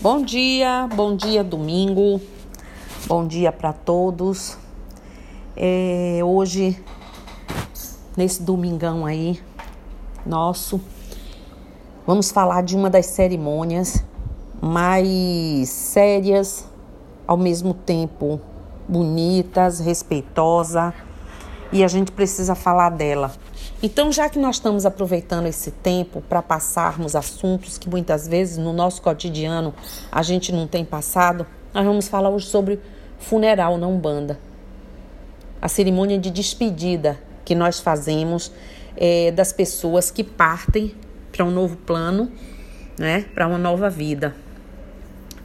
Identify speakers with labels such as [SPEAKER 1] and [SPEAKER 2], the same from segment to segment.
[SPEAKER 1] Bom dia, bom dia domingo, bom dia para todos. É, hoje, nesse domingão aí, nosso, vamos falar de uma das cerimônias mais sérias, ao mesmo tempo bonitas, respeitosa, e a gente precisa falar dela. Então, já que nós estamos aproveitando esse tempo para passarmos assuntos que muitas vezes no nosso cotidiano a gente não tem passado, nós vamos falar hoje sobre funeral na Umbanda. A cerimônia de despedida que nós fazemos é, das pessoas que partem para um novo plano, né, para uma nova vida.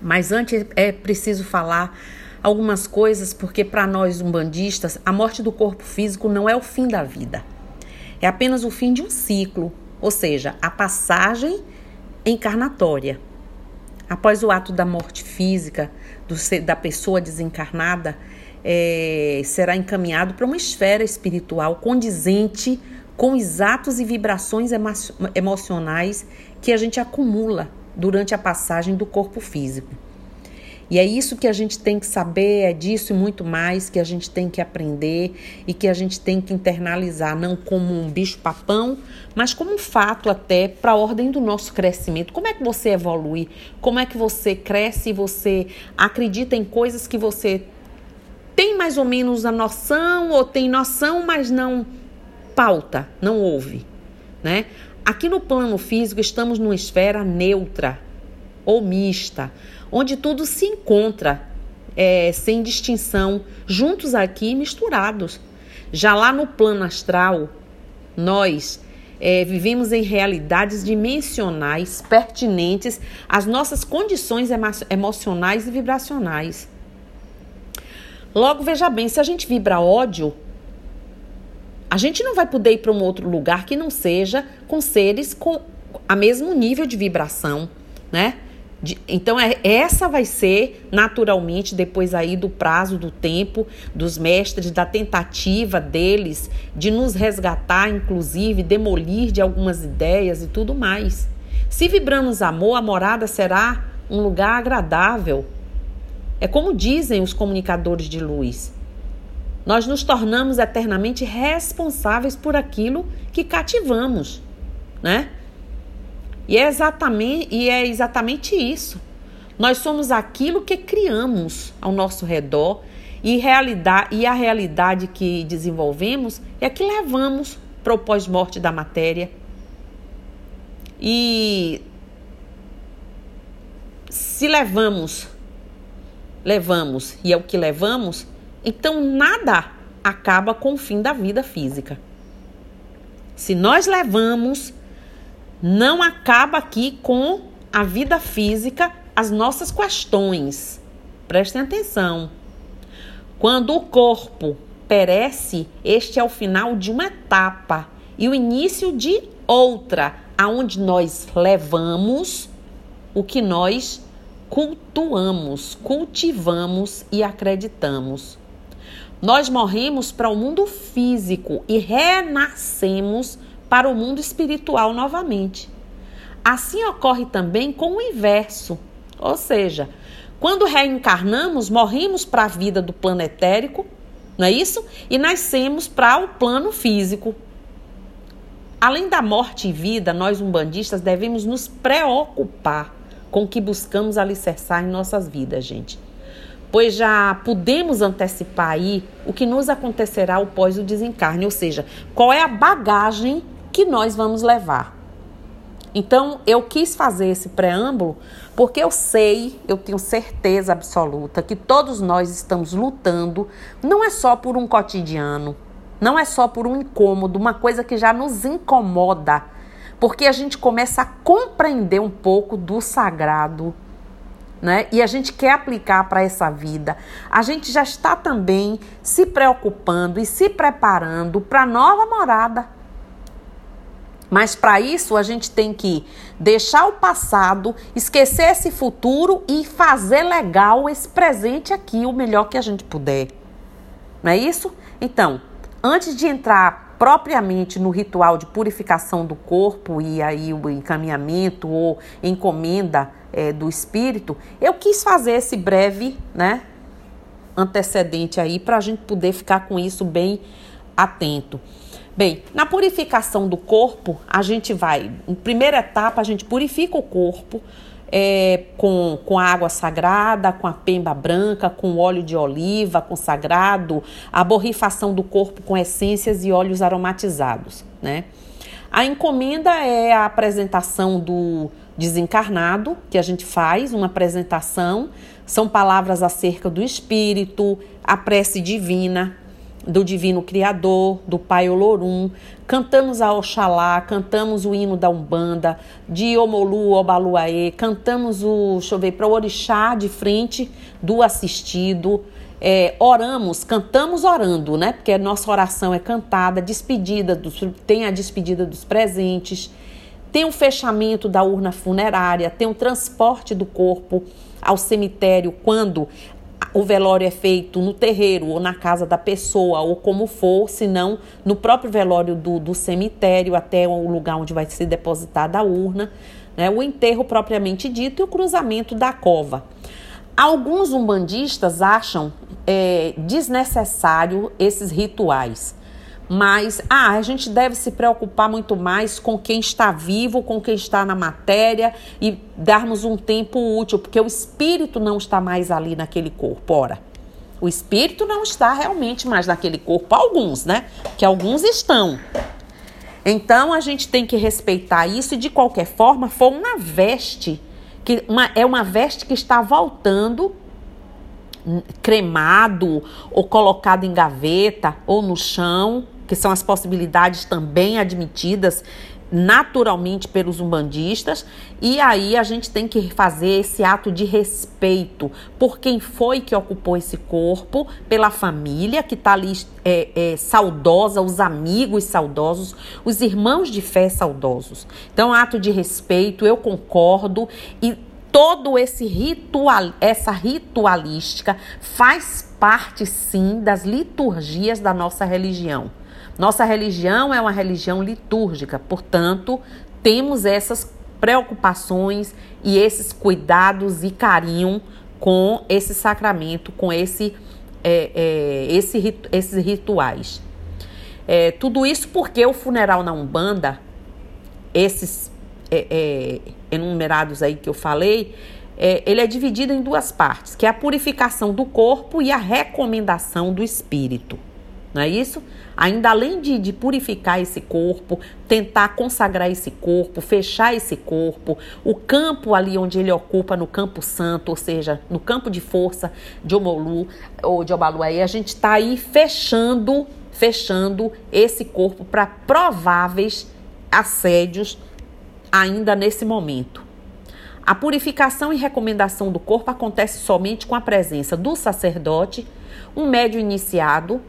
[SPEAKER 1] Mas antes é preciso falar algumas coisas, porque para nós umbandistas, a morte do corpo físico não é o fim da vida é apenas o fim de um ciclo, ou seja, a passagem encarnatória. Após o ato da morte física do, da pessoa desencarnada, é, será encaminhado para uma esfera espiritual condizente com os atos e vibrações emo emocionais que a gente acumula durante a passagem do corpo físico. E é isso que a gente tem que saber, é disso e muito mais que a gente tem que aprender e que a gente tem que internalizar, não como um bicho-papão, mas como um fato até para a ordem do nosso crescimento. Como é que você evolui? Como é que você cresce e você acredita em coisas que você tem mais ou menos a noção ou tem noção, mas não pauta, não ouve, né? Aqui no plano físico estamos numa esfera neutra ou mista onde tudo se encontra é, sem distinção, juntos aqui misturados. Já lá no plano astral, nós é, vivemos em realidades dimensionais pertinentes às nossas condições emo emocionais e vibracionais. Logo, veja bem, se a gente vibra ódio, a gente não vai poder ir para um outro lugar que não seja com seres com a mesmo nível de vibração, né? De, então, é, essa vai ser naturalmente, depois aí do prazo do tempo dos mestres, da tentativa deles de nos resgatar, inclusive, demolir de algumas ideias e tudo mais. Se vibramos amor, a morada será um lugar agradável. É como dizem os comunicadores de luz. Nós nos tornamos eternamente responsáveis por aquilo que cativamos, né? E é exatamente, e é exatamente isso. Nós somos aquilo que criamos ao nosso redor e, realidade, e a realidade que desenvolvemos é a que levamos para o pós-morte da matéria. E se levamos, levamos e é o que levamos, então nada acaba com o fim da vida física. Se nós levamos não acaba aqui com a vida física, as nossas questões. Prestem atenção. Quando o corpo perece, este é o final de uma etapa e o início de outra, aonde nós levamos o que nós cultuamos, cultivamos e acreditamos. Nós morremos para o mundo físico e renascemos para o mundo espiritual novamente. Assim ocorre também com o inverso, ou seja, quando reencarnamos, morremos para a vida do plano etérico, não é isso? E nascemos para o plano físico. Além da morte e vida, nós umbandistas devemos nos preocupar com o que buscamos alicerçar em nossas vidas, gente. Pois já podemos antecipar aí o que nos acontecerá após o desencarne, ou seja, qual é a bagagem que nós vamos levar. Então, eu quis fazer esse preâmbulo porque eu sei, eu tenho certeza absoluta que todos nós estamos lutando, não é só por um cotidiano, não é só por um incômodo, uma coisa que já nos incomoda, porque a gente começa a compreender um pouco do sagrado, né? E a gente quer aplicar para essa vida. A gente já está também se preocupando e se preparando para a nova morada mas para isso a gente tem que deixar o passado, esquecer esse futuro e fazer legal esse presente aqui o melhor que a gente puder. Não é isso? Então, antes de entrar propriamente no ritual de purificação do corpo e aí o encaminhamento ou encomenda é, do espírito, eu quis fazer esse breve, né, antecedente aí para a gente poder ficar com isso bem atento. Bem, na purificação do corpo, a gente vai, em primeira etapa, a gente purifica o corpo é, com, com água sagrada, com a pemba branca, com óleo de oliva consagrado, a borrifação do corpo com essências e óleos aromatizados, né? A encomenda é a apresentação do desencarnado, que a gente faz, uma apresentação, são palavras acerca do espírito, a prece divina, do Divino Criador, do Pai Olorum, cantamos a Oxalá, cantamos o hino da Umbanda, de Omolu, Obaluaê, cantamos o, deixa eu ver, para o Orixá de frente do assistido, é, oramos, cantamos orando, né? Porque a nossa oração é cantada, despedida, dos, tem a despedida dos presentes, tem o fechamento da urna funerária, tem o transporte do corpo ao cemitério quando o velório é feito no terreiro ou na casa da pessoa ou como for, se não no próprio velório do, do cemitério até o lugar onde vai ser depositada a urna, né? o enterro propriamente dito e o cruzamento da cova. Alguns umbandistas acham é, desnecessário esses rituais. Mas ah, a gente deve se preocupar muito mais com quem está vivo, com quem está na matéria e darmos um tempo útil, porque o espírito não está mais ali naquele corpo. Ora, o espírito não está realmente mais naquele corpo, alguns, né? Que alguns estão. Então a gente tem que respeitar isso e de qualquer forma foi uma veste que uma, é uma veste que está voltando cremado ou colocado em gaveta ou no chão que são as possibilidades também admitidas naturalmente pelos umbandistas, e aí a gente tem que fazer esse ato de respeito por quem foi que ocupou esse corpo, pela família que está ali é, é, saudosa, os amigos saudosos, os irmãos de fé saudosos. Então, ato de respeito, eu concordo e todo esse ritual, essa ritualística faz parte sim das liturgias da nossa religião. Nossa religião é uma religião litúrgica, portanto, temos essas preocupações e esses cuidados e carinho com esse sacramento, com esse, é, é, esse, esses rituais. É, tudo isso porque o funeral na Umbanda, esses é, é, enumerados aí que eu falei, é, ele é dividido em duas partes, que é a purificação do corpo e a recomendação do espírito. Não é isso? Ainda além de, de, purificar esse corpo, tentar consagrar esse corpo, fechar esse corpo, o campo ali onde ele ocupa, no campo santo, ou seja, no campo de força de Omolu ou de Obaluaí, a gente está aí fechando, fechando esse corpo para prováveis assédios ainda nesse momento. A purificação e recomendação do corpo acontece somente com a presença do sacerdote, um médio iniciado,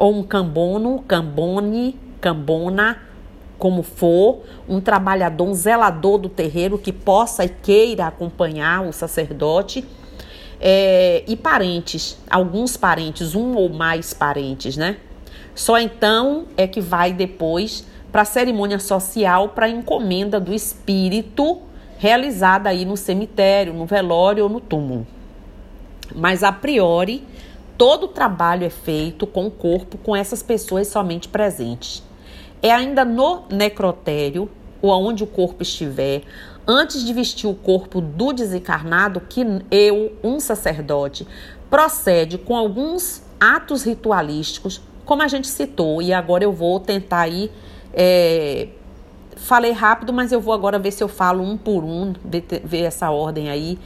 [SPEAKER 1] ou um cambono, cambone, cambona, como for, um trabalhador, um zelador do terreiro que possa e queira acompanhar o sacerdote. É, e parentes, alguns parentes, um ou mais parentes, né? Só então é que vai depois para a cerimônia social, para a encomenda do espírito realizada aí no cemitério, no velório ou no túmulo. Mas a priori, todo o trabalho é feito com o corpo, com essas pessoas somente presentes. É ainda no necrotério, ou aonde o corpo estiver, antes de vestir o corpo do desencarnado, que eu, um sacerdote, procede com alguns atos ritualísticos, como a gente citou, e agora eu vou tentar aí. É, falei rápido, mas eu vou agora ver se eu falo um por um, ver, ver essa ordem aí,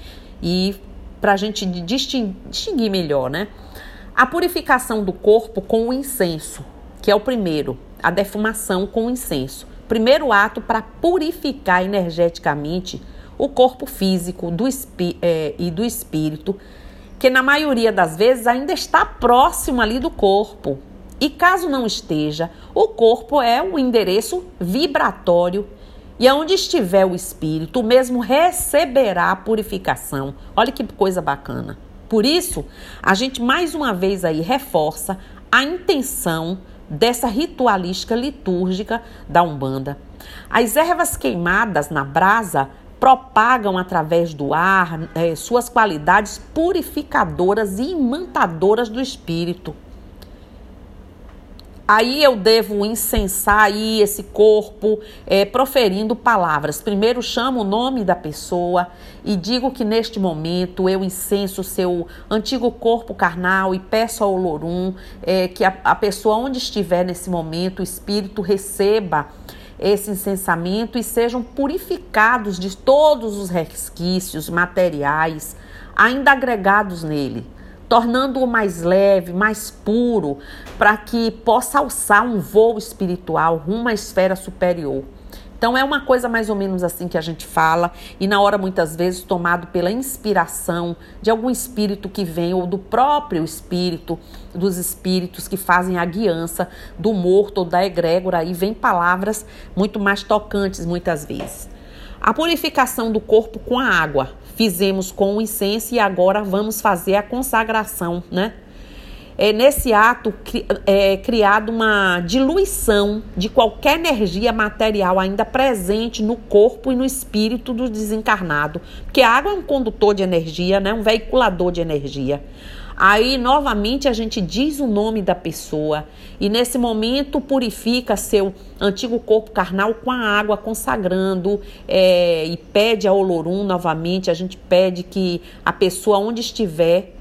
[SPEAKER 1] e para a gente distinguir, distinguir melhor, né? A purificação do corpo com o incenso, que é o primeiro, a defumação com o incenso. Primeiro ato para purificar energeticamente o corpo físico do é, e do espírito, que na maioria das vezes ainda está próximo ali do corpo. E caso não esteja, o corpo é o endereço vibratório e aonde estiver o espírito, o mesmo receberá a purificação. Olha que coisa bacana. Por isso, a gente mais uma vez aí reforça a intenção dessa ritualística litúrgica da Umbanda. As ervas queimadas na brasa propagam através do ar eh, suas qualidades purificadoras e imantadoras do espírito. Aí eu devo incensar aí esse corpo, é, proferindo palavras. Primeiro chamo o nome da pessoa e digo que neste momento eu incenso o seu antigo corpo carnal e peço ao Olorum é, que a, a pessoa onde estiver nesse momento, o espírito receba esse incensamento e sejam purificados de todos os resquícios materiais ainda agregados nele tornando-o mais leve, mais puro, para que possa alçar um voo espiritual rumo à esfera superior. Então é uma coisa mais ou menos assim que a gente fala e na hora muitas vezes tomado pela inspiração de algum espírito que vem ou do próprio espírito, dos espíritos que fazem a guiança do morto ou da egrégora, aí vem palavras muito mais tocantes muitas vezes. A purificação do corpo com a água fizemos com o incenso e agora vamos fazer a consagração, né? É nesse ato é criado uma diluição de qualquer energia material ainda presente no corpo e no espírito do desencarnado, porque a água é um condutor de energia, né? Um veiculador de energia. Aí, novamente, a gente diz o nome da pessoa e, nesse momento, purifica seu antigo corpo carnal com a água, consagrando é, e pede a Olorum novamente. A gente pede que a pessoa, onde estiver,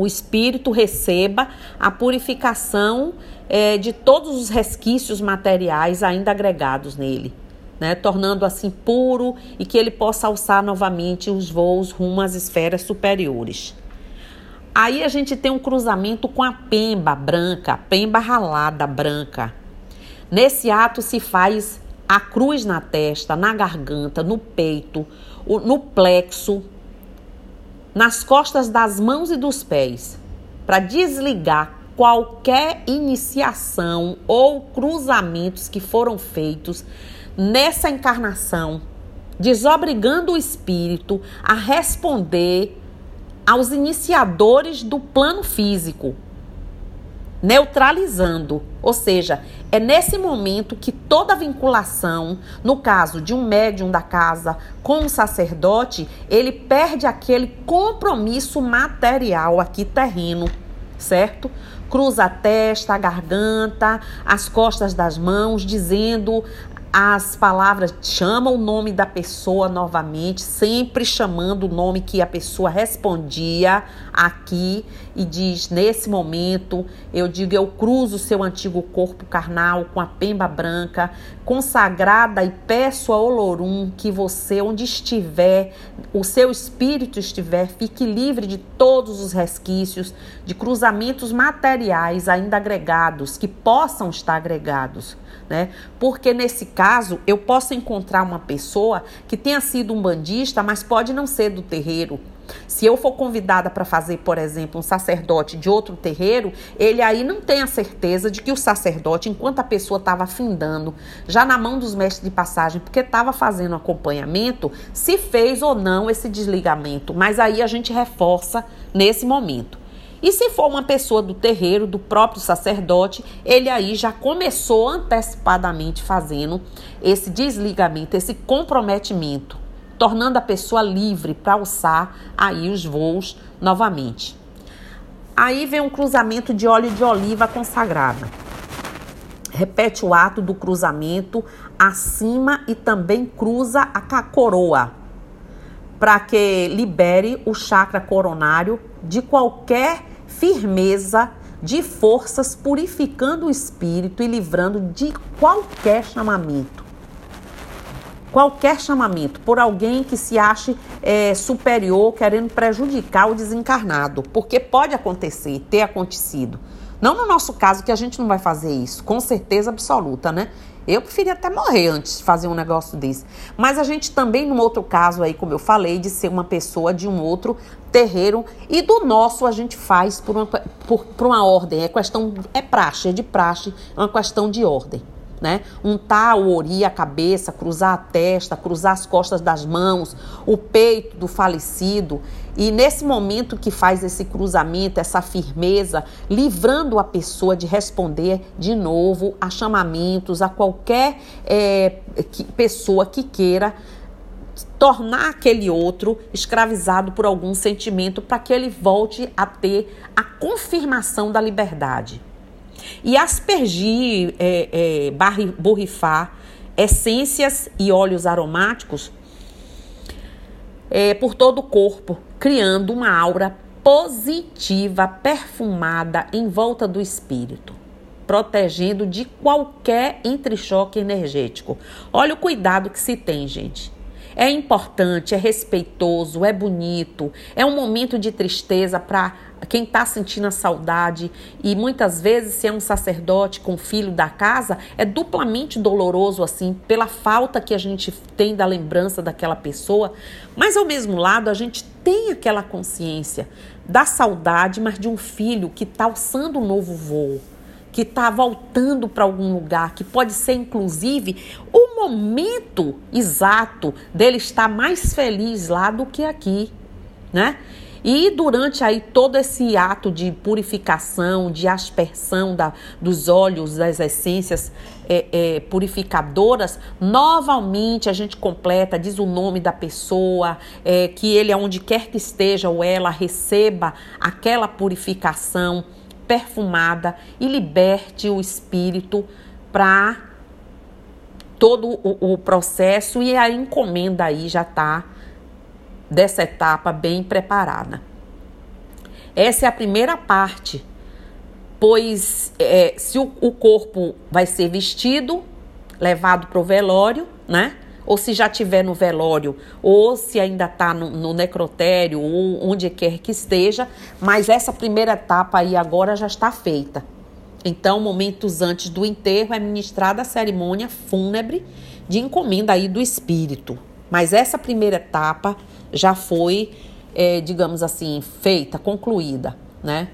[SPEAKER 1] o espírito receba a purificação é, de todos os resquícios materiais ainda agregados nele. Né, tornando assim puro e que ele possa alçar novamente os voos rumo às esferas superiores. Aí a gente tem um cruzamento com a pemba branca, pemba ralada branca. Nesse ato se faz a cruz na testa, na garganta, no peito, no plexo, nas costas das mãos e dos pés, para desligar qualquer iniciação ou cruzamentos que foram feitos nessa encarnação, desobrigando o espírito a responder aos iniciadores do plano físico, neutralizando. Ou seja, é nesse momento que toda vinculação, no caso de um médium da casa com um sacerdote, ele perde aquele compromisso material aqui terreno, certo? Cruza a testa, a garganta, as costas das mãos, dizendo as palavras chamam o nome da pessoa novamente, sempre chamando o nome que a pessoa respondia aqui e diz: Nesse momento, eu digo, eu cruzo seu antigo corpo carnal com a pemba branca, consagrada, e peço a Olorum que você, onde estiver, o seu espírito estiver, fique livre de todos os resquícios, de cruzamentos materiais ainda agregados, que possam estar agregados né? Porque nesse caso eu posso encontrar uma pessoa que tenha sido um bandista, mas pode não ser do terreiro. Se eu for convidada para fazer, por exemplo, um sacerdote de outro terreiro, ele aí não tem a certeza de que o sacerdote, enquanto a pessoa estava findando, já na mão dos mestres de passagem, porque estava fazendo acompanhamento, se fez ou não esse desligamento. Mas aí a gente reforça nesse momento. E se for uma pessoa do terreiro, do próprio sacerdote, ele aí já começou antecipadamente fazendo esse desligamento, esse comprometimento, tornando a pessoa livre para alçar aí os voos novamente. Aí vem um cruzamento de óleo de oliva consagrada. Repete o ato do cruzamento acima e também cruza a coroa, para que libere o chakra coronário de qualquer firmeza de forças, purificando o espírito e livrando de qualquer chamamento. Qualquer chamamento por alguém que se ache é, superior, querendo prejudicar o desencarnado, porque pode acontecer, ter acontecido. Não no nosso caso, que a gente não vai fazer isso, com certeza absoluta, né? Eu preferia até morrer antes de fazer um negócio desse. Mas a gente também, no outro caso aí, como eu falei, de ser uma pessoa de um outro terreiro e do nosso a gente faz por uma, por, por uma ordem. É questão, é praxe, é de praxe, é uma questão de ordem. né? Untar o ori, a cabeça, cruzar a testa, cruzar as costas das mãos, o peito do falecido. E nesse momento que faz esse cruzamento, essa firmeza, livrando a pessoa de responder de novo a chamamentos, a qualquer é, que, pessoa que queira tornar aquele outro escravizado por algum sentimento para que ele volte a ter a confirmação da liberdade e aspergir, é, é, borrifar essências e óleos aromáticos é, por todo o corpo, criando uma aura positiva, perfumada em volta do espírito, protegendo de qualquer entrechoque energético. Olha o cuidado que se tem, gente. É importante, é respeitoso, é bonito, é um momento de tristeza para quem está sentindo a saudade. E muitas vezes se é um sacerdote com filho da casa é duplamente doloroso assim pela falta que a gente tem da lembrança daquela pessoa, mas ao mesmo lado a gente tem aquela consciência da saudade, mas de um filho que está alçando um novo voo que está voltando para algum lugar, que pode ser inclusive o momento exato dele estar mais feliz lá do que aqui, né? E durante aí todo esse ato de purificação, de aspersão da, dos óleos, das essências é, é, purificadoras, novamente a gente completa, diz o nome da pessoa, é, que ele, aonde quer que esteja ou ela, receba aquela purificação perfumada e liberte o espírito para todo o, o, processo e a encomenda aí já está dessa etapa bem preparada. Essa é a primeira parte, pois é, se o, o corpo vai ser vestido, levado para o velório, né? Ou se já tiver no velório, ou se ainda está no, no, necrotério, ou onde quer que esteja, mas essa primeira etapa aí agora já está feita. Então, momentos antes do enterro é ministrada a cerimônia fúnebre de encomenda aí do espírito. Mas essa primeira etapa já foi, é, digamos assim, feita, concluída, né?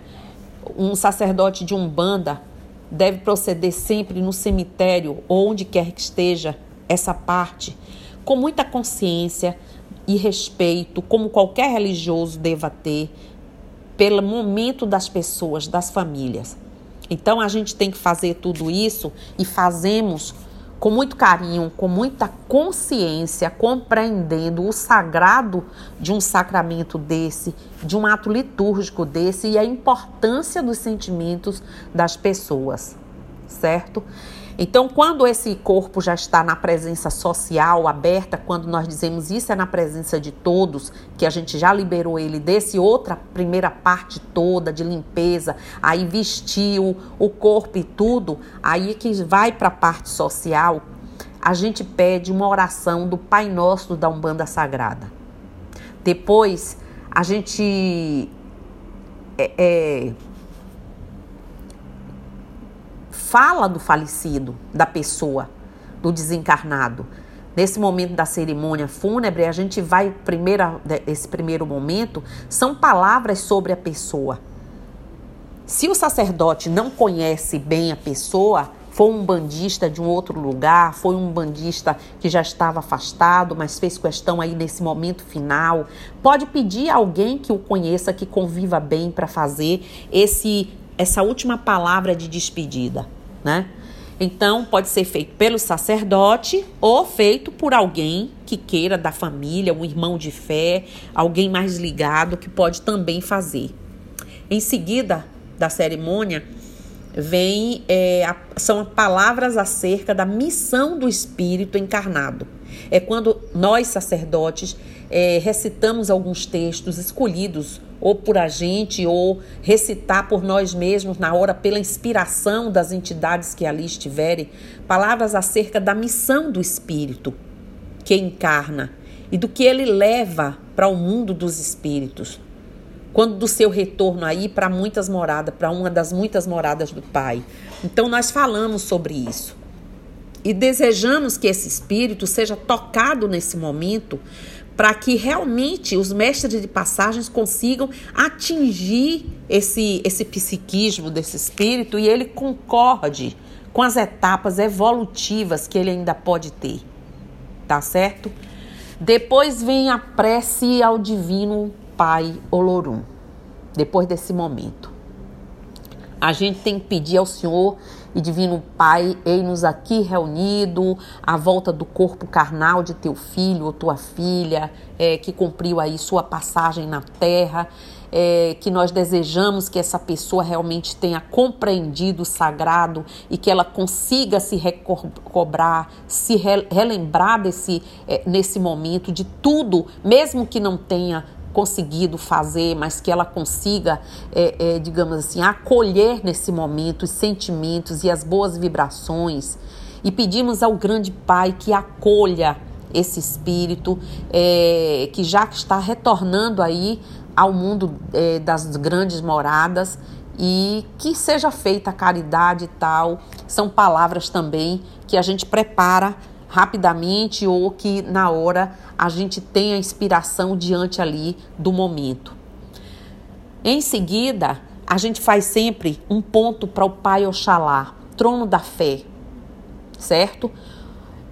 [SPEAKER 1] Um sacerdote de umbanda deve proceder sempre no cemitério ou onde quer que esteja essa parte com muita consciência e respeito, como qualquer religioso deva ter, pelo momento das pessoas, das famílias. Então a gente tem que fazer tudo isso e fazemos com muito carinho, com muita consciência, compreendendo o sagrado de um sacramento desse, de um ato litúrgico desse e a importância dos sentimentos das pessoas, certo? Então, quando esse corpo já está na presença social aberta, quando nós dizemos isso é na presença de todos, que a gente já liberou ele desse outra primeira parte toda de limpeza, aí vestiu o corpo e tudo, aí que vai para a parte social, a gente pede uma oração do Pai Nosso da Umbanda Sagrada. Depois, a gente é, é fala do falecido, da pessoa, do desencarnado. Nesse momento da cerimônia fúnebre, a gente vai, primeira, esse primeiro momento, são palavras sobre a pessoa. Se o sacerdote não conhece bem a pessoa, foi um bandista de um outro lugar, foi um bandista que já estava afastado, mas fez questão aí nesse momento final, pode pedir a alguém que o conheça, que conviva bem para fazer esse essa última palavra de despedida né? Então, pode ser feito pelo sacerdote ou feito por alguém que queira da família, um irmão de fé, alguém mais ligado que pode também fazer. Em seguida da cerimônia, vem é, a, são palavras acerca da missão do Espírito encarnado. É quando nós, sacerdotes, é, recitamos alguns textos escolhidos ou por a gente, ou recitar por nós mesmos na hora, pela inspiração das entidades que ali estiverem, palavras acerca da missão do Espírito que encarna e do que ele leva para o mundo dos espíritos. Quando do seu retorno aí para muitas moradas, para uma das muitas moradas do Pai. Então nós falamos sobre isso. E desejamos que esse espírito seja tocado nesse momento para que realmente os mestres de passagens consigam atingir esse, esse psiquismo desse espírito e ele concorde com as etapas evolutivas que ele ainda pode ter. Tá certo? Depois vem a prece ao Divino Pai Olorum. Depois desse momento. A gente tem que pedir ao Senhor e Divino Pai, ei-nos aqui reunido à volta do corpo carnal de teu filho ou tua filha, é, que cumpriu aí sua passagem na terra, é, que nós desejamos que essa pessoa realmente tenha compreendido o sagrado e que ela consiga se recobrar, se re relembrar desse, é, nesse momento de tudo, mesmo que não tenha conseguido fazer, mas que ela consiga, é, é, digamos assim, acolher nesse momento os sentimentos e as boas vibrações. E pedimos ao grande Pai que acolha esse espírito é, que já está retornando aí ao mundo é, das grandes moradas e que seja feita a caridade e tal. São palavras também que a gente prepara rapidamente ou que na hora a gente tenha inspiração diante ali do momento. Em seguida, a gente faz sempre um ponto para o Pai Oxalá, trono da fé, certo?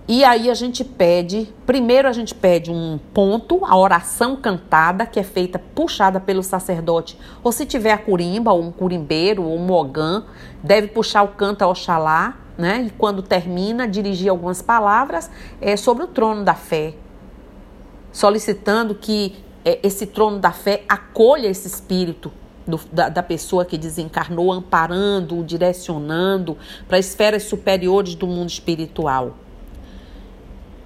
[SPEAKER 1] E aí a gente pede, primeiro a gente pede um ponto, a oração cantada, que é feita, puxada pelo sacerdote, ou se tiver a curimba, ou um curimbeiro, ou um mogã, deve puxar o canto a Oxalá, né? E quando termina, dirigir algumas palavras é, sobre o trono da fé, solicitando que é, esse trono da fé acolha esse espírito do, da, da, pessoa que desencarnou, amparando, direcionando para esferas superiores do mundo espiritual.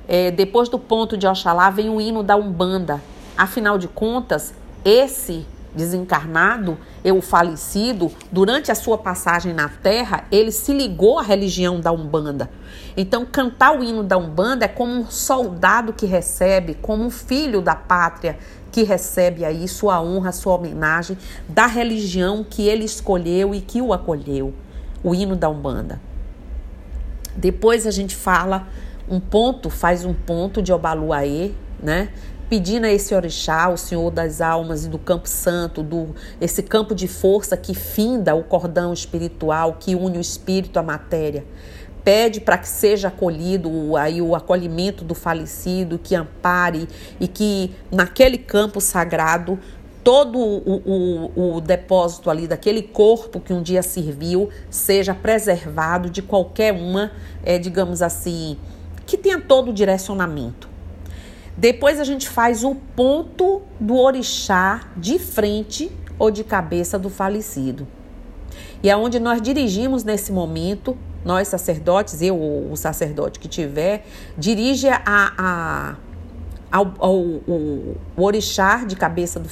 [SPEAKER 1] É, depois do ponto de Oxalá vem o hino da Umbanda. Afinal de contas, esse desencarnado, o falecido, durante a sua passagem na Terra, ele se ligou à religião da Umbanda. Então, cantar o hino da Umbanda é como um soldado que recebe, como um filho da pátria que recebe aí sua honra, sua homenagem da religião que ele escolheu e que o acolheu, o hino da Umbanda. Depois a gente fala um ponto, faz um ponto de Obaluaê, né? Pedindo a esse orixá, o Senhor das almas e do campo santo, do esse campo de força que finda o cordão espiritual, que une o espírito à matéria. Pede para que seja acolhido aí o acolhimento do falecido, que ampare e que naquele campo sagrado todo o, o, o, depósito ali daquele corpo que um dia serviu seja preservado de qualquer uma, é, digamos assim, que tenha todo o direcionamento. Depois a gente faz o ponto do orixá de frente ou de cabeça do falecido. E é onde nós dirigimos nesse momento, nós sacerdotes, eu ou o sacerdote que tiver, dirige a, a ao, ao, o orixá de cabeça do,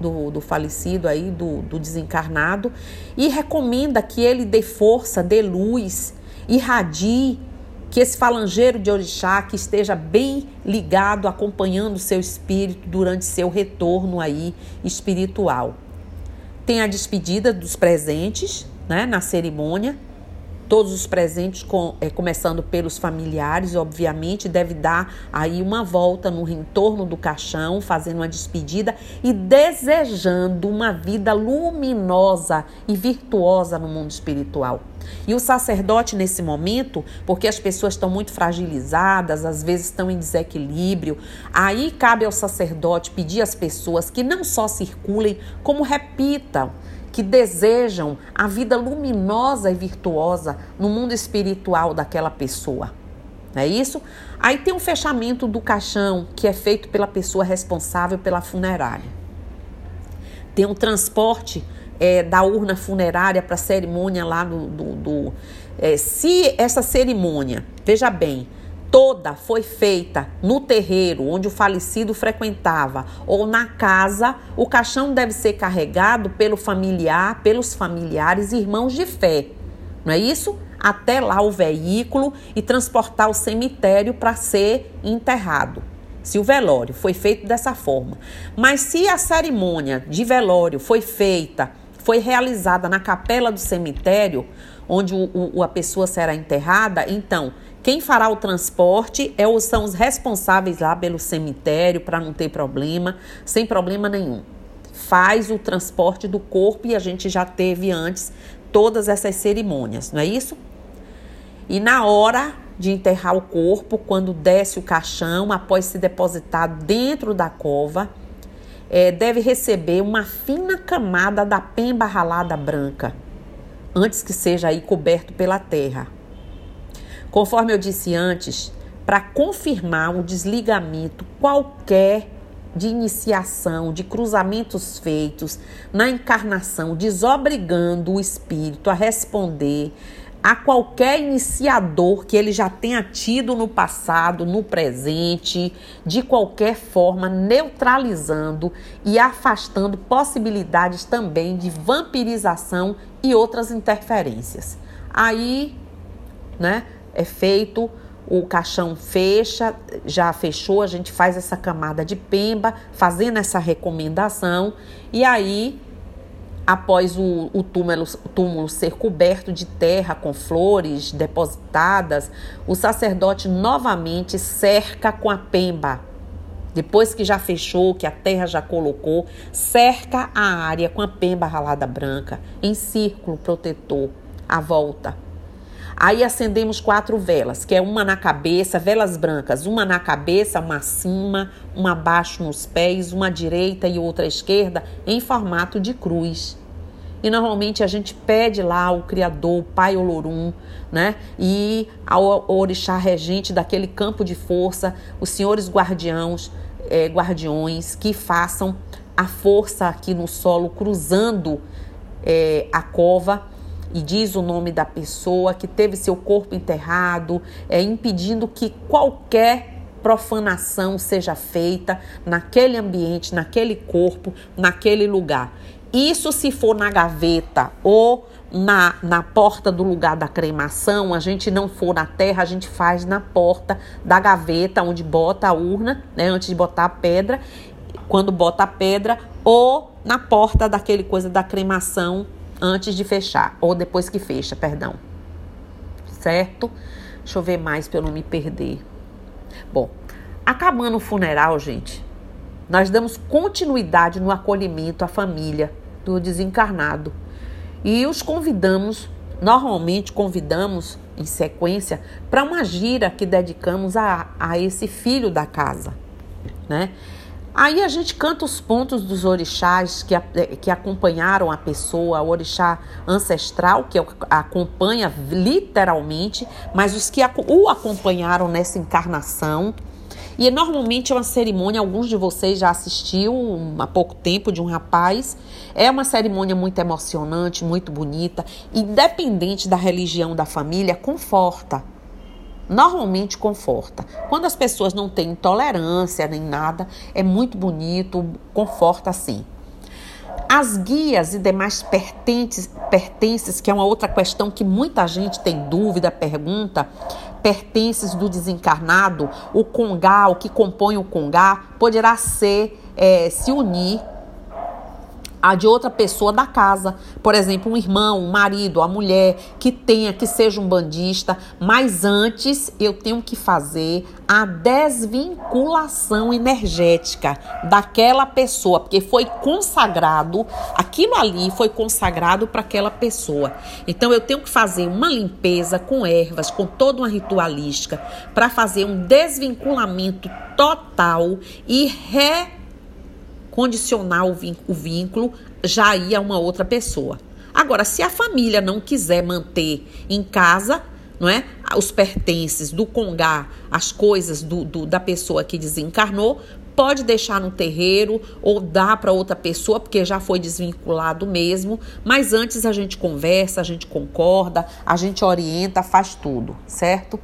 [SPEAKER 1] do, do falecido aí, do, do desencarnado, e recomenda que ele dê força, dê luz, irradie que esse falangeiro de orixá que esteja bem ligado, acompanhando seu espírito durante seu retorno aí espiritual. Tem a despedida dos presentes, né, na cerimônia, todos os presentes, com, é, começando pelos familiares, obviamente, deve dar aí uma volta no entorno do caixão, fazendo uma despedida e desejando uma vida luminosa e virtuosa no mundo espiritual. E o sacerdote, nesse momento, porque as pessoas estão muito fragilizadas, às vezes estão em desequilíbrio, aí cabe ao sacerdote pedir às pessoas que não só circulem, como repitam que desejam a vida luminosa e virtuosa no mundo espiritual daquela pessoa. Não é isso? Aí tem um fechamento do caixão que é feito pela pessoa responsável pela funerária. Tem um transporte é, da urna funerária para a cerimônia lá do. do, do é, se essa cerimônia, veja bem, toda foi feita no terreiro onde o falecido frequentava ou na casa, o caixão deve ser carregado pelo familiar, pelos familiares irmãos de fé. Não é isso? Até lá o veículo e transportar ao cemitério para ser enterrado. Se o velório foi feito dessa forma. Mas se a cerimônia de velório foi feita, foi realizada na capela do cemitério, onde o, o, a pessoa será enterrada, então quem fará o transporte é, são os responsáveis lá pelo cemitério para não ter problema, sem problema nenhum. Faz o transporte do corpo e a gente já teve antes todas essas cerimônias, não é isso? E na hora de enterrar o corpo, quando desce o caixão, após se depositar dentro da cova, é, deve receber uma fina camada da pemba ralada branca, antes que seja aí coberto pela terra. Conforme eu disse antes, para confirmar o desligamento qualquer de iniciação, de cruzamentos feitos na encarnação, desobrigando o espírito a responder a qualquer iniciador que ele já tenha tido no passado, no presente, de qualquer forma, neutralizando e afastando possibilidades também de vampirização e outras interferências. Aí, né, é feito o caixão fecha, já fechou, a gente faz essa camada de pemba, fazendo essa recomendação, e aí, após o, o, túmulo, o túmulo ser coberto de terra com flores depositadas, o sacerdote novamente cerca com a pemba. Depois que já fechou, que a terra já colocou, cerca a área com a pemba ralada branca, em círculo protetor, à volta. Aí acendemos quatro velas, que é uma na cabeça, velas brancas, uma na cabeça, uma acima, uma abaixo nos pés, uma direita e outra esquerda, em formato de cruz. E normalmente a gente pede lá ao Criador, o Pai Olorum, né? E ao orixá regente daquele campo de força, os senhores guardiãos, é, guardiões, que façam a força aqui no solo, cruzando é, a cova e diz o nome da pessoa que teve seu corpo enterrado, é, impedindo que qualquer profanação seja feita naquele ambiente, naquele corpo, naquele lugar. Isso se for na gaveta ou na, na porta do lugar da cremação, a gente não for na terra, a gente faz na porta da gaveta onde bota a urna, né, antes de botar a pedra, quando bota a pedra, ou na porta daquele coisa da cremação antes de fechar, ou depois que fecha, perdão. Certo? Deixa eu ver mais para eu não me perder. Bom, acabando o funeral, gente, nós damos continuidade no acolhimento à família do desencarnado e os convidamos, normalmente convidamos em sequência, para uma gira que dedicamos a, a esse filho da casa, né? Aí a gente canta os pontos dos orixás que, que acompanharam a pessoa, o orixá ancestral, que acompanha literalmente, mas os que o acompanharam nessa encarnação. E normalmente é uma cerimônia, alguns de vocês já assistiu há pouco tempo de um rapaz. É uma cerimônia muito emocionante, muito bonita, independente da religião da família, conforta normalmente conforta. Quando as pessoas não têm intolerância nem nada, é muito bonito, conforta sim. As guias e demais pertences, pertences, que é uma outra questão que muita gente tem dúvida, pergunta, pertences do desencarnado, o congá, o que compõe o congá, poderá ser, é, se unir a de outra pessoa da casa. Por exemplo, um irmão, um marido, a mulher que tenha, que seja um bandista, mas antes eu tenho que fazer a desvinculação energética daquela pessoa, porque foi consagrado, aquilo ali foi consagrado para aquela pessoa. Então eu tenho que fazer uma limpeza com ervas, com toda uma ritualística, para fazer um desvinculamento total e re condicionar o vínculo já ir a uma outra pessoa. Agora, se a família não quiser manter em casa, não é, os pertences do congá, as coisas do, do da pessoa que desencarnou, pode deixar no terreiro ou dar para outra pessoa, porque já foi desvinculado mesmo. Mas antes a gente conversa, a gente concorda, a gente orienta, faz tudo, certo?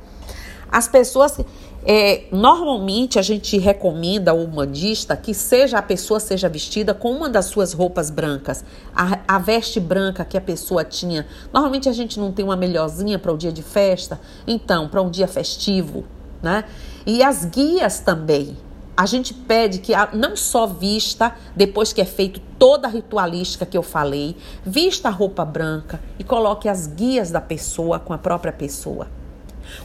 [SPEAKER 1] As pessoas é, normalmente a gente recomenda ao humanista que seja a pessoa seja vestida com uma das suas roupas brancas, a, a veste branca que a pessoa tinha. Normalmente a gente não tem uma melhorzinha para o dia de festa, então para um dia festivo, né? E as guias também. A gente pede que a, não só vista, depois que é feito toda a ritualística que eu falei, vista a roupa branca e coloque as guias da pessoa com a própria pessoa.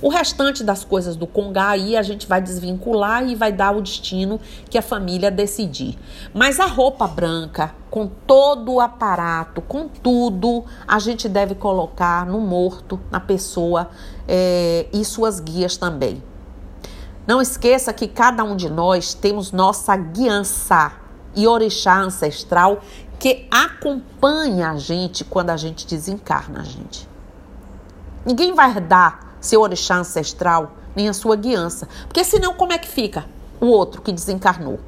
[SPEAKER 1] O restante das coisas do Congá aí a gente vai desvincular e vai dar o destino que a família decidir. Mas a roupa branca, com todo o aparato, com tudo, a gente deve colocar no morto, na pessoa é, e suas guias também. Não esqueça que cada um de nós temos nossa guiança e orixá ancestral que acompanha a gente quando a gente desencarna, gente. Ninguém vai herdar seu orixá ancestral nem a sua guiança, porque senão como é que fica o outro que desencarnou?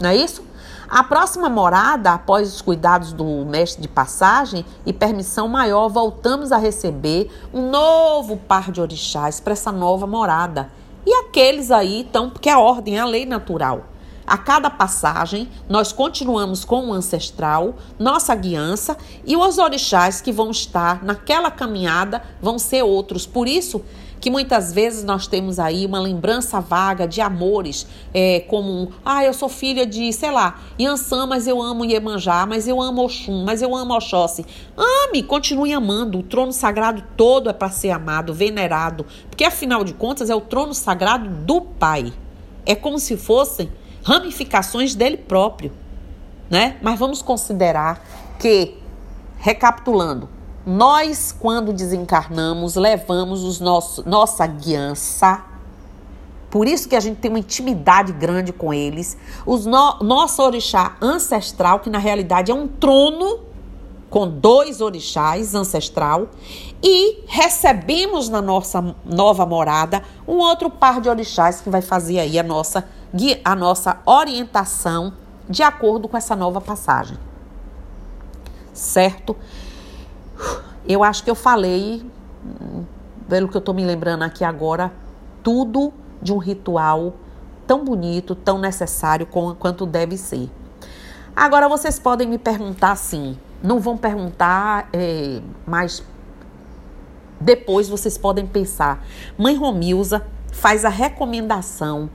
[SPEAKER 1] Não é isso? A próxima morada, após os cuidados do mestre de passagem e permissão maior, voltamos a receber um novo par de orixás para essa nova morada. E aqueles aí estão, porque a ordem é a lei natural. A cada passagem, nós continuamos com o ancestral, nossa guiança e os orixás que vão estar naquela caminhada vão ser outros. Por isso que muitas vezes nós temos aí uma lembrança vaga de amores, é, como ah, eu sou filha de, sei lá, Yansan, mas eu amo Iemanjá, mas eu amo Oxum, mas eu amo Oxóssi. Ame, continue amando. O trono sagrado todo é para ser amado, venerado, porque afinal de contas é o trono sagrado do Pai. É como se fossem ramificações dele próprio, né? Mas vamos considerar que, recapitulando, nós, quando desencarnamos, levamos os nossos, nossa guiança. Por isso que a gente tem uma intimidade grande com eles. Os no, nosso orixá ancestral, que na realidade é um trono com dois orixás ancestral. E recebemos na nossa nova morada um outro par de orixás que vai fazer aí a nossa a nossa orientação de acordo com essa nova passagem. Certo? Eu acho que eu falei, pelo que eu estou me lembrando aqui agora, tudo de um ritual tão bonito, tão necessário quanto deve ser. Agora vocês podem me perguntar assim, não vão perguntar, é, mas depois vocês podem pensar. Mãe Romilza faz a recomendação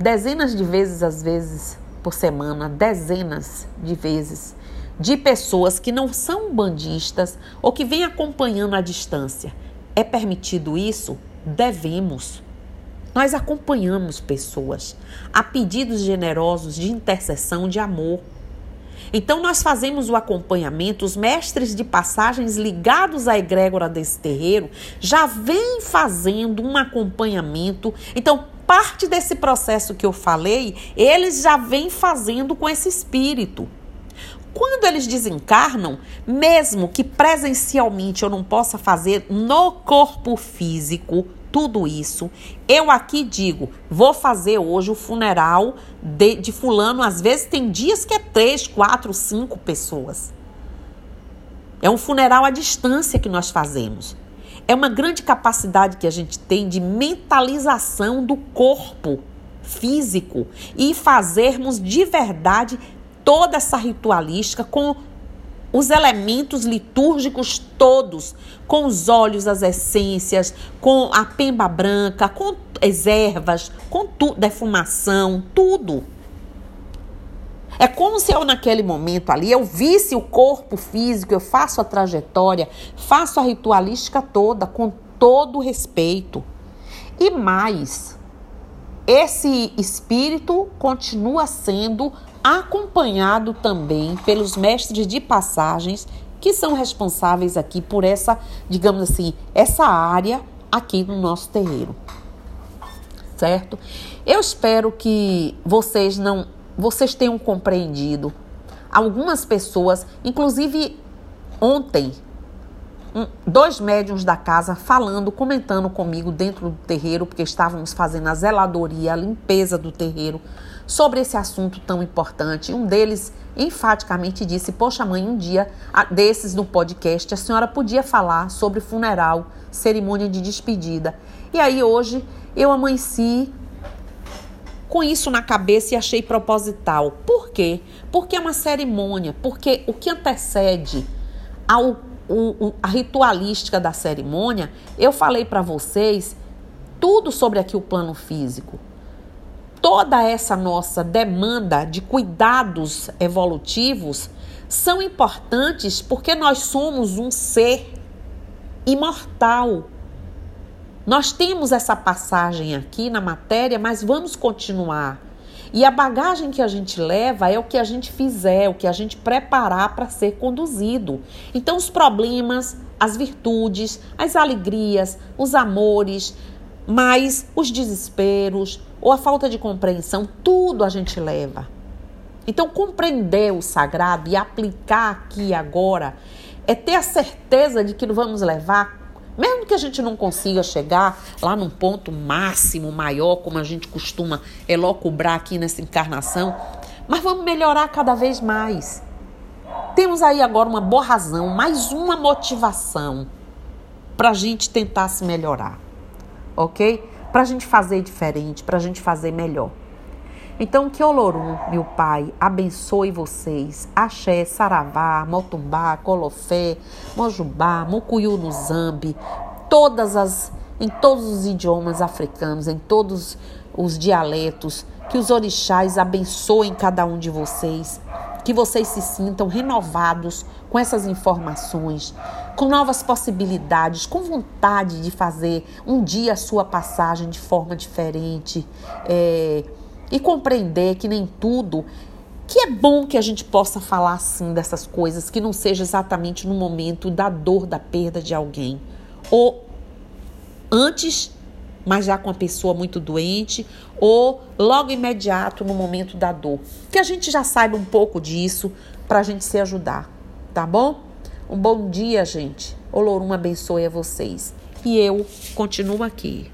[SPEAKER 1] dezenas de vezes, às vezes, por semana, dezenas de vezes, de pessoas que não são bandistas ou que vêm acompanhando à distância. É permitido isso? Devemos. Nós acompanhamos pessoas a pedidos generosos de intercessão, de amor. Então, nós fazemos o acompanhamento, os mestres de passagens ligados à egrégora desse terreiro já vêm fazendo um acompanhamento. Então, parte desse processo que eu falei, eles já vêm fazendo com esse espírito. Quando eles desencarnam, mesmo que presencialmente eu não possa fazer no corpo físico tudo isso, eu aqui digo, vou fazer hoje o funeral de, de fulano. Às vezes tem dias que é três, quatro, cinco pessoas. É um funeral à distância que nós fazemos. É uma grande capacidade que a gente tem de mentalização do corpo físico e fazermos de verdade toda essa ritualística com os elementos litúrgicos todos, com os óleos, as essências, com a pemba branca, com as ervas, com defumação, tudo. É como se eu, naquele momento ali, eu visse o corpo físico, eu faço a trajetória, faço a ritualística toda, com todo respeito. E mais, esse espírito continua sendo acompanhado também pelos mestres de passagens que são responsáveis aqui por essa, digamos assim, essa área aqui no nosso terreiro. Certo? Eu espero que vocês não vocês tenham compreendido. Algumas pessoas, inclusive ontem, um, dois médiums da casa falando, comentando comigo dentro do terreiro, porque estávamos fazendo a zeladoria, a limpeza do terreiro, sobre esse assunto tão importante. Um deles enfaticamente disse: Poxa, mãe, um dia desses no podcast a senhora podia falar sobre funeral, cerimônia de despedida. E aí hoje eu amanheci com isso na cabeça e achei proposital. Por quê? Porque é uma cerimônia, porque o que antecede ao, o, a ritualística da cerimônia, eu falei para vocês tudo sobre aqui o plano físico. Toda essa nossa demanda de cuidados evolutivos são importantes porque nós somos um ser imortal. Nós temos essa passagem aqui na matéria, mas vamos continuar. E a bagagem que a gente leva é o que a gente fizer, o que a gente preparar para ser conduzido. Então, os problemas, as virtudes, as alegrias, os amores, mas os desesperos ou a falta de compreensão, tudo a gente leva. Então, compreender o sagrado e aplicar aqui agora é ter a certeza de que vamos levar, mesmo que a gente não consiga chegar lá num ponto máximo, maior, como a gente costuma elocubrar aqui nessa encarnação, mas vamos melhorar cada vez mais. Temos aí agora uma boa razão, mais uma motivação para a gente tentar se melhorar, ok? Para a gente fazer diferente, para a gente fazer melhor. Então, que Olorum, meu Pai, abençoe vocês. Axé, Saravá, Motumbá, Colofé, Mojubá, Mucuyu no Zambi, todas as, em todos os idiomas africanos, em todos os dialetos. Que os orixás abençoem cada um de vocês. Que vocês se sintam renovados com essas informações, com novas possibilidades, com vontade de fazer um dia a sua passagem de forma diferente. É, e compreender que nem tudo que é bom que a gente possa falar assim dessas coisas, que não seja exatamente no momento da dor, da perda de alguém. Ou antes, mas já com a pessoa muito doente, ou logo imediato no momento da dor. Que a gente já saiba um pouco disso para a gente se ajudar, tá bom? Um bom dia, gente. Olorum abençoe a vocês. E eu continuo aqui.